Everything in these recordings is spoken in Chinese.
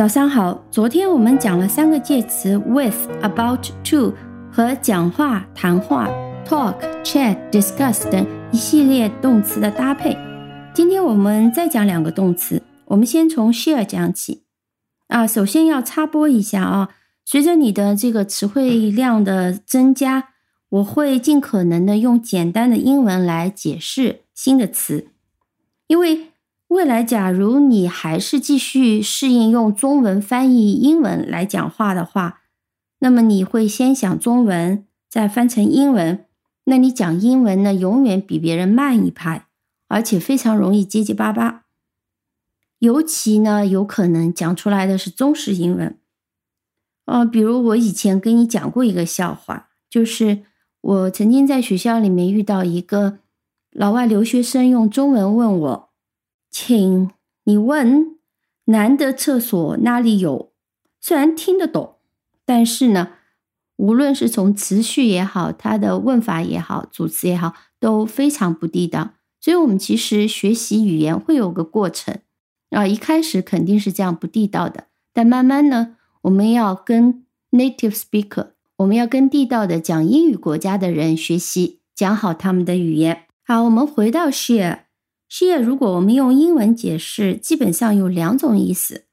早上好，昨天我们讲了三个介词 with、about、to 和讲话、谈话 talk、chat、discuss 等一系列动词的搭配。今天我们再讲两个动词，我们先从 share 讲起。啊，首先要插播一下啊，随着你的这个词汇量的增加，我会尽可能的用简单的英文来解释新的词，因为。未来，假如你还是继续适应用中文翻译英文来讲话的话，那么你会先想中文，再翻成英文。那你讲英文呢，永远比别人慢一拍，而且非常容易结结巴巴。尤其呢，有可能讲出来的是中式英文。哦，比如我以前跟你讲过一个笑话，就是我曾经在学校里面遇到一个老外留学生，用中文问我。请你问男的厕所哪里有？虽然听得懂，但是呢，无论是从词序也好，它的问法也好，组词也好，都非常不地道。所以，我们其实学习语言会有个过程啊，一开始肯定是这样不地道的，但慢慢呢，我们要跟 native speaker，我们要跟地道的讲英语国家的人学习，讲好他们的语言。好，我们回到 share。Share 如果我们用英文解释，基本上有两种意思，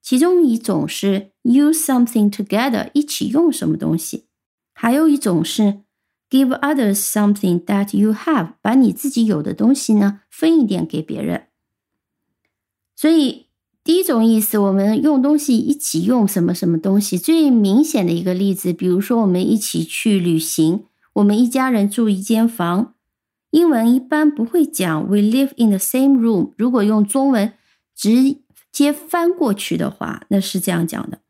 其中一种是 use something together 一起用什么东西，还有一种是 give others something that you have 把你自己有的东西呢分一点给别人。所以第一种意思，我们用东西一起用什么什么东西，最明显的一个例子，比如说我们一起去旅行，我们一家人住一间房。英文一般不会讲 "We live in the same room"。如果用中文直接翻过去的话，那是这样讲的。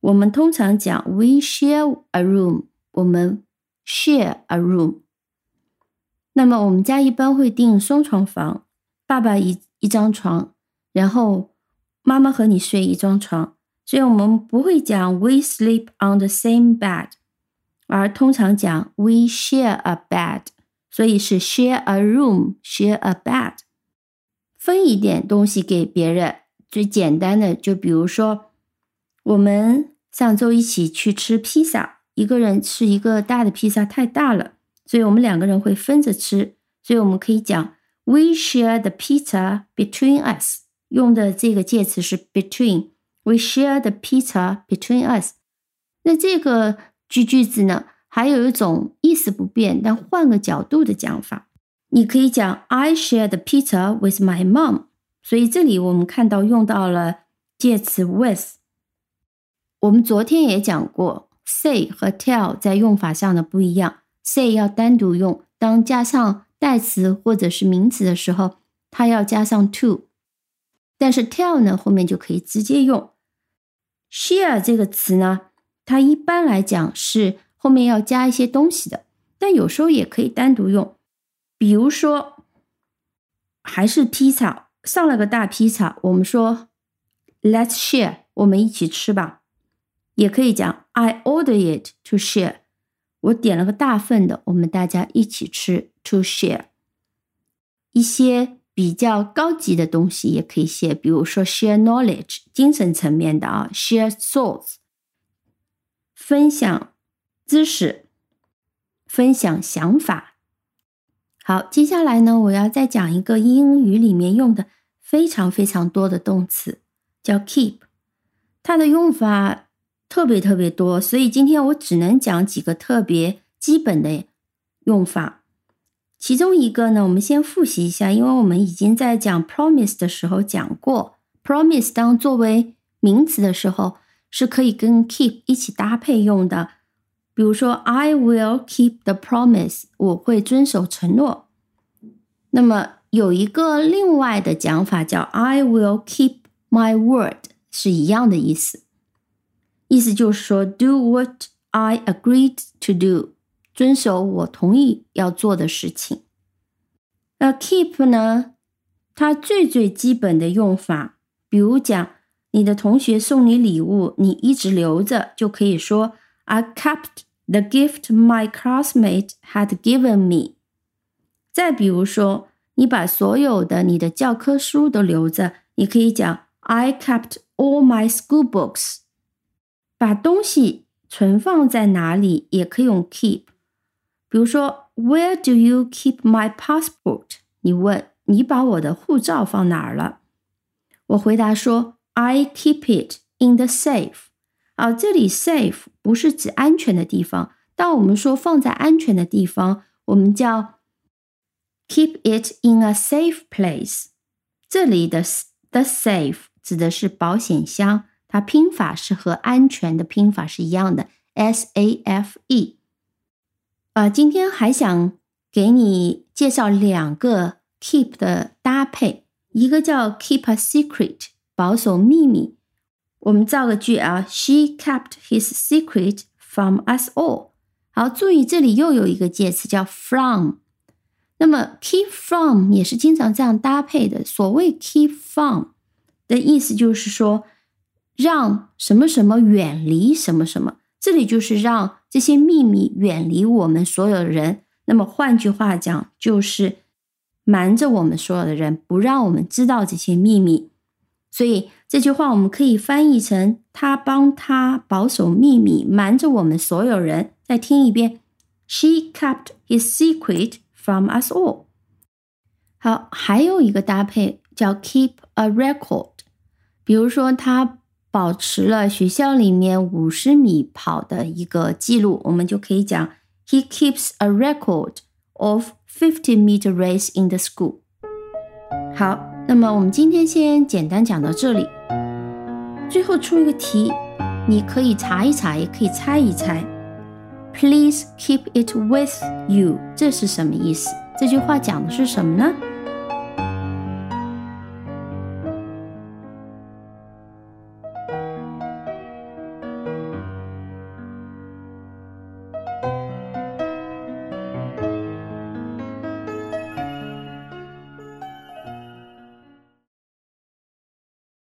我们通常讲 "We share a room"，我们 share a room。那么我们家一般会订双床房，爸爸一一张床，然后妈妈和你睡一张床，所以我们不会讲 "We sleep on the same bed"，而通常讲 "We share a bed"。所以是 share a room, share a bed，分一点东西给别人。最简单的，就比如说，我们上周一起去吃披萨，一个人吃一个大的披萨太大了，所以我们两个人会分着吃。所以我们可以讲 we share the pizza between us，用的这个介词是 between，we share the pizza between us。那这个句句子呢？还有一种意思不变，但换个角度的讲法，你可以讲 I share the pizza with my mom。所以这里我们看到用到了介词 with。我们昨天也讲过，say 和 tell 在用法上的不一样。say 要单独用，当加上代词或者是名词的时候，它要加上 to。但是 tell 呢，后面就可以直接用。share 这个词呢，它一般来讲是。后面要加一些东西的，但有时候也可以单独用。比如说，还是披萨，上了个大披萨，我们说 Let's share，我们一起吃吧。也可以讲 I order it to share，我点了个大份的，我们大家一起吃 to share。一些比较高级的东西也可以写，比如说 share knowledge，精神层面的啊，share thoughts，分享。知识，分享想法。好，接下来呢，我要再讲一个英语里面用的非常非常多的动词，叫 keep。它的用法特别特别多，所以今天我只能讲几个特别基本的用法。其中一个呢，我们先复习一下，因为我们已经在讲 promise 的时候讲过，promise 当作为名词的时候是可以跟 keep 一起搭配用的。比如说，I will keep the promise，我会遵守承诺。那么有一个另外的讲法叫 I will keep my word，是一样的意思。意思就是说，do what I agreed to do，遵守我同意要做的事情。那 keep 呢？它最最基本的用法，比如讲你的同学送你礼物，你一直留着，就可以说 I kept。The gift my classmate had given me。再比如说，你把所有的你的教科书都留着，你可以讲 I kept all my school books。把东西存放在哪里也可以用 keep。比如说，Where do you keep my passport？你问你把我的护照放哪儿了？我回答说，I keep it in the safe。啊，这里 safe 不是指安全的地方。当我们说放在安全的地方，我们叫 keep it in a safe place。这里的 the safe 指的是保险箱，它拼法是和安全的拼法是一样的，s a f e。啊，今天还想给你介绍两个 keep 的搭配，一个叫 keep a secret，保守秘密。我们造个句啊，She kept his secret from us all。好，注意这里又有一个介词叫 from。那么 keep from 也是经常这样搭配的。所谓 keep from 的意思就是说，让什么什么远离什么什么。这里就是让这些秘密远离我们所有的人。那么换句话讲，就是瞒着我们所有的人，不让我们知道这些秘密。所以这句话我们可以翻译成：他帮他保守秘密，瞒着我们所有人。再听一遍：She kept his secret from us all。好，还有一个搭配叫 keep a record。比如说他。保持了学校里面五十米跑的一个记录，我们就可以讲 He keeps a record of fifty meter race in the school。好， 那么我们今天先简单讲到这里。最后出一个题，你可以查一查，也可以猜一猜。Please keep it with you，这是什么意思？这句话讲的是什么呢？